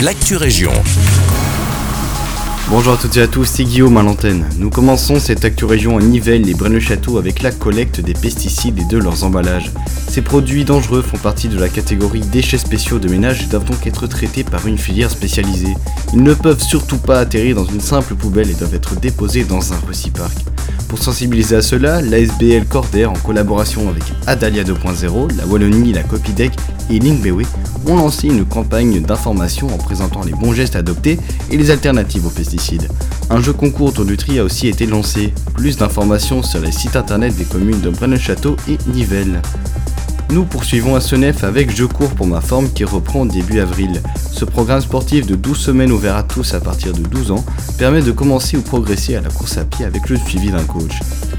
l'actu région. Bonjour à toutes et à tous, c'est Guillaume à l'antenne. Nous commençons cette Actu Région à Nivelles et Braine-le-Château avec la collecte des pesticides et de leurs emballages. Ces produits dangereux font partie de la catégorie déchets spéciaux de ménage et doivent donc être traités par une filière spécialisée. Ils ne peuvent surtout pas atterrir dans une simple poubelle et doivent être déposés dans un recypark. Pour sensibiliser à cela, l'ASBL Cordair, en collaboration avec Adalia 2.0, la Wallonie, la Copidec et Linkbewe, ont lancé une campagne d'information en présentant les bons gestes adoptés et les alternatives aux pesticides. Un jeu concours autour du tri a aussi été lancé. Plus d'informations sur les sites internet des communes de Braine-le-Château et Nivelles. Nous poursuivons à Senef avec Je cours pour ma forme qui reprend début avril. Ce programme sportif de 12 semaines ouvert à tous à partir de 12 ans permet de commencer ou progresser à la course à pied avec le suivi d'un coach.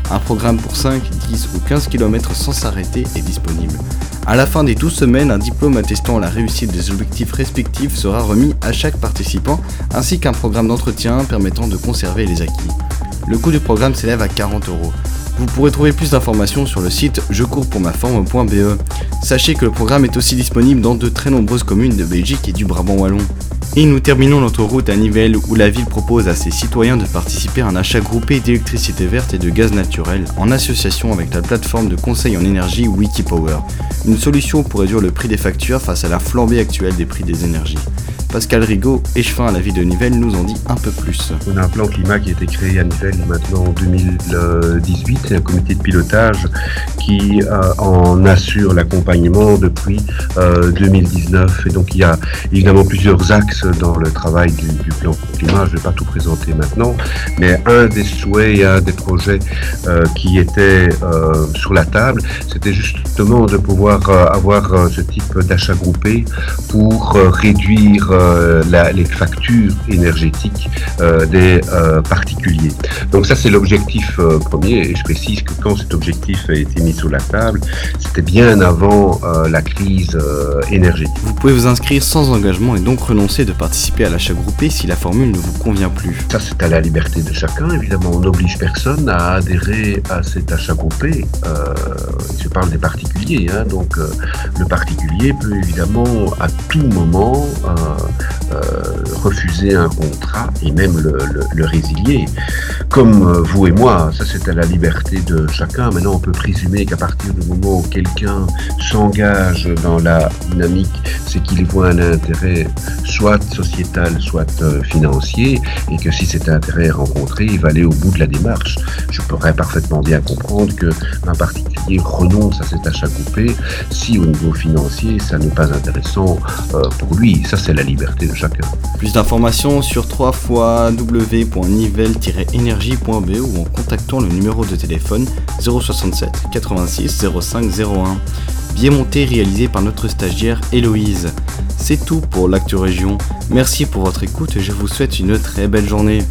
Un programme pour 5, 10 ou 15 km sans s'arrêter est disponible. À la fin des 12 semaines, un diplôme attestant la réussite des objectifs respectifs sera remis à chaque participant ainsi qu'un programme d'entretien permettant de conserver les acquis. Le coût du programme s'élève à 40 euros. Vous pourrez trouver plus d'informations sur le site jecourspourmaforme.be. Sachez que le programme est aussi disponible dans de très nombreuses communes de Belgique et du Brabant wallon. Et nous terminons notre route à Nivelles où la ville propose à ses citoyens de participer à un achat groupé d'électricité verte et de gaz naturel en association avec la plateforme de conseil en énergie Wikipower. Une solution pour réduire le prix des factures face à la flambée actuelle des prix des énergies. Pascal Rigaud, échevin à la ville de Nivelles, nous en dit un peu plus. On a un plan climat qui a été créé à Nivelles maintenant en 2018. C'est un comité de pilotage qui euh, en assure l'accompagnement depuis 2019. Euh, Et donc il y a évidemment plusieurs axes dans le travail du, plan climat. Je ne vais pas tout présenter maintenant, mais un des souhaits et un des projets euh, qui était sur la table, c'était justement de pouvoir avoir ce type d'achat groupé pour réduire les factures énergétiques des particuliers. Donc ça c'est l'objectif premier et je précise que quand cet objectif a été mis sur la table, c'était bien avant euh, la crise euh, énergétique. Vous pouvez vous inscrire sans engagement et donc renoncer de participer à l'achat groupé si la formule ne vous convient plus. Ça, c'est à la liberté de chacun, évidemment. On n'oblige personne à adhérer à cet achat groupé. Euh, je parle des particuliers, hein. donc le particulier peut évidemment à tout moment refuser un contrat et même le, résilier. Comme vous et moi, ça c'est à la liberté de chacun. Maintenant, on peut présumer qu'à partir du moment où quelqu'un s'engage dans la dynamique, c'est qu'il voit un intérêt soit sociétal, soit euh, financier, et que si cet intérêt est rencontré, il va aller au bout de la démarche. Je pourrais parfaitement bien comprendre qu'un particulier renonce à cet achat coupé si au niveau financier, ça n'est pas intéressant euh, pour lui. Ça, c'est la liberté de Plus d'informations sur 3 www.nivelle-énergie.be ou en contactant le numéro de téléphone 067 86 05 01. Bien monté réalisé par notre stagiaire Héloïse. C'est tout pour l'actu région. Merci pour votre écoute et je vous souhaite une très belle journée.